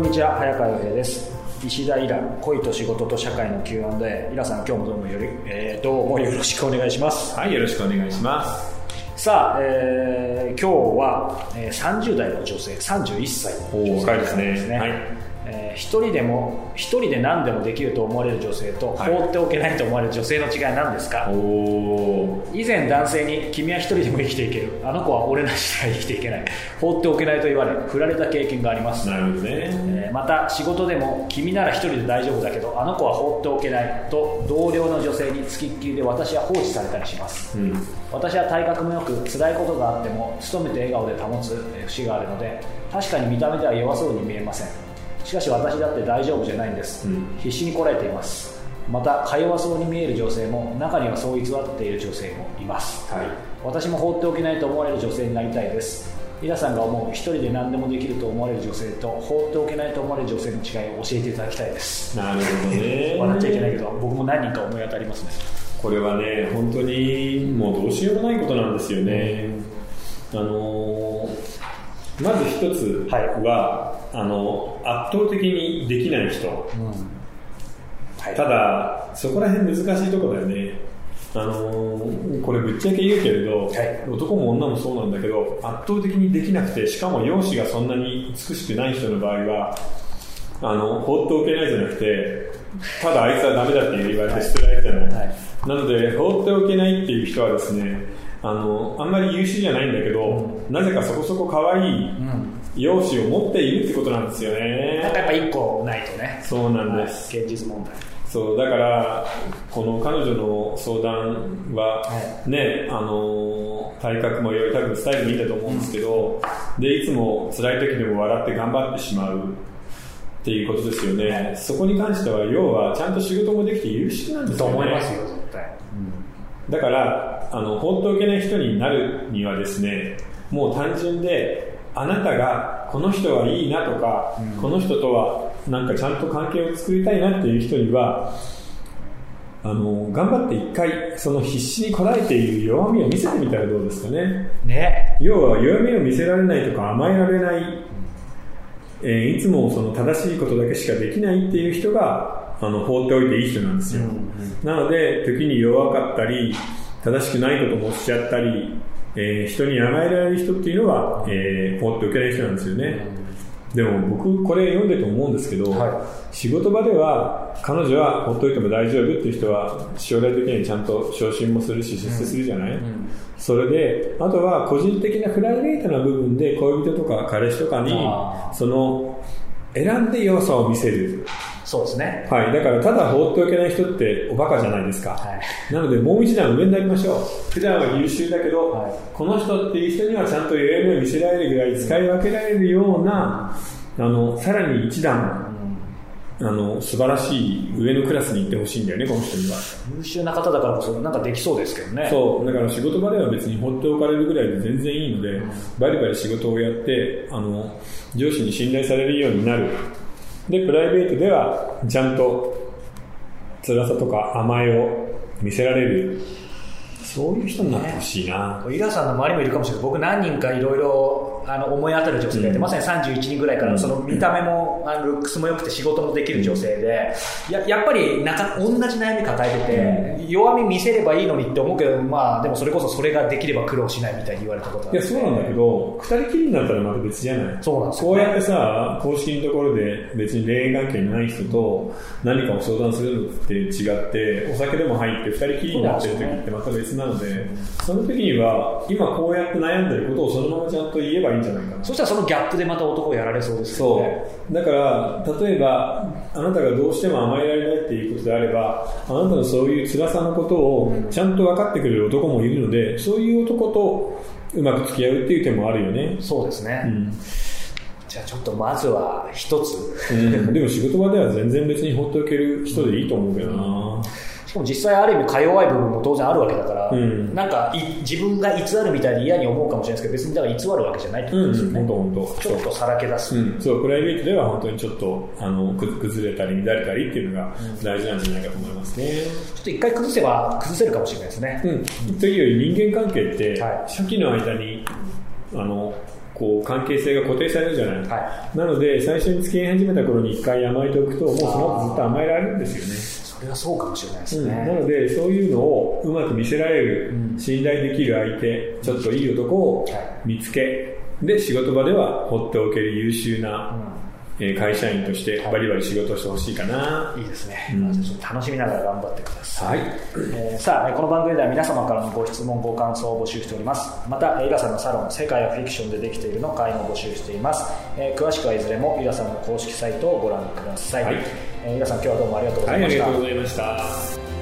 こんにちは早川洋平です。石田イラ恋と仕事と社会の Q&A イラさん今日もどうもより、えー、どうもよろしくお願いします。はいよろしくお願いします。さあ、えー、今日は、えー、30代の女性31歳の女性ですね。はいえー、一人でも一人で何でもできると思われる女性と、はい、放っておけないと思われる女性の違いは何ですか？以前男性に「君は一人でも生きていける。あの子は俺なしでは生きていけない。放っておけない」と言われ振られた経験があります。なるほどね、えー、また仕事でも「君なら一人で大丈夫だけどあの子は放っておけない」と同僚の女性につきっきりで私は放置されたりします、うん、私は体格もよく辛いことがあっても努めて笑顔で保つ節があるので確かに見た目では弱そうに見えませんしかし私だって大丈夫じゃないんです、うん、必死にこらえています。またか弱そうに見える女性も中にはそう偽っている女性もいます、はい、私も放っておけないと思われる女性になりたいです。皆さんが思う一人で何でもできると思われる女性と放っておけないと思われる女性の違いを教えていただきたいです。なるほどね。笑っちゃいけないけど僕も何人か思い当たりますね。これはね本当にもうどうしようもないことなんですよね、あのーまず一つは、はい、あの圧倒的にできない人、うん。はい、ただそこら辺難しいところだよね。あのー、これぶっちゃけ言うけれど、はい、男も女もそうなんだけど圧倒的にできなくてしかも容姿がそんなに美しくない人の場合はあの放っておけないじゃなくてただあいつはダメだって言われて捨てられても、はい、なので放っておけないっていう人はですねあのあんまり優秀じゃないんだけど、うん、なぜかそこそこ可愛い容姿を持っているってことなんですよね、なんかやっぱ1個ないとね。そうなんです、現実問題。そうだからこの彼女の相談はね、はい、あの体格もより多分スタイルもいいんだと思うんですけど、うん、でいつも辛い時でも笑って頑張ってしまうっていうことですよね、はい、そこに関しては要はちゃんと仕事もできて優秀なんですよね。と思いますよだからあの放っておけない人になるにはですねもう単純であなたがこの人はいいなとか、うん、この人とはなんかちゃんと関係を作りたいなっていう人にはあの頑張って一回その必死にこらえている弱みを見せてみたらどうですかね。ね。要は弱みを見せられないとか甘えられない、えー、いつもその正しいことだけしかできないっていう人があの放っておいていい人なんですよ、うんうん、なので時に弱かったり正しくないこともおっしゃったりえー、人に甘えられる人っていうのは、えー、放っておけない人なんですよね。でも僕これ読んでて思うんですけど、はい、仕事場では彼女はほっといても大丈夫っていう人は将来的にちゃんと昇進もするし出世するじゃない、うん。うん、それであとは個人的なプライベートな部分で恋人とか彼氏とかにその選んで良さを見せるそうですね。はい。だから、ただ放っておけない人っておバカじゃないですか。はい、なので、もう一段上になりましょう。普段は優秀だけど、はい、この人っていう人にはちゃんと弱みを見せられるぐらい使い分けられるような、あの、さらに一段、あの素晴らしい上のクラスに行ってほしいんだよね、この人には。優秀な方だからこそ、なんかできそうですけどね。そう、だから仕事場では別に放っておかれるぐらいで全然いいので、うん、バリバリ仕事をやって、あの上司に信頼されるようになる。で、プライベートでは、ちゃんと辛さとか甘えを見せられる。そういう人になってほしいな。ね、イラさんの周りもいるかもしれない僕何人かいろいろあの思い当たる女性がいて、まさに31人ぐらいからその見た目もあのルックスも良くて仕事もできる女性でややっぱりなんか同じ悩み抱えてて、弱み見せればいいのにって思うけど、まあ、でもそれこそそれができれば苦労しないみたいに言われたこといやそうなんだけど二人きりになったらまた別じゃない？そうなんです、ね、こうやってさ公式のところで別に恋愛関係にない人と何かを相談するのって違ってお酒でも入って二人きりになってる時ってまた別なのでその時には今こうやって悩んでることをそのままちゃんと言えばいいんじゃないかな。そしたらそのギャップでまた男をやられそうですよね。そう。だから例えばあなたがどうしても甘えられないっていうことであればあなたのそういう辛さのことをちゃんと分かってくれる男もいるので、そういう男とうまく付き合うっていう手もあるよね。そうですね、うん。じゃあちょっとまずは一つ、うん、でも仕事場では全然別に放っておける人でいいと思うけどな、しかも実際ある意味か弱い部分も当然あるわけだから、うん、なんか自分が偽るみたいに嫌に思うかもしれないですけど別にだから偽るわけじゃないってことですよね、うん、本当本当。ちょっとさらけ出す、うん、そうプライベートでは本当にちょっとあの崩れたり乱れたりっていうのが大事なんじゃないかと思いますね、ちょっと一回崩せば崩せるかもしれないですね、うん、というより人間関係って、はい、初期の間にあのこう関係性が固定されるじゃない、はい、なので最初に付き合い始めた頃に一回甘えておくともうその後ずっと甘えられるんですよねそれはそうかもしれないですね、うん、なのでそういうのをうまく見せられる、うん、信頼できる相手ちょっといい男を見つけ、で仕事場では放っておける優秀な、え会社員としてバリバリ仕事してほしいかな、いいですね、うん、楽しみながら頑張ってください、はい。えー、さあこの番組では皆様からのご質問ご感想を募集しております。またイラさんのサロン「世界はフィクションでできている」の会も募集しています、えー、詳しくはいずれもイラさんの公式サイトをご覧ください、はいえー、イラさん今日はどうもありがとうございました、はい、ありがとうございました。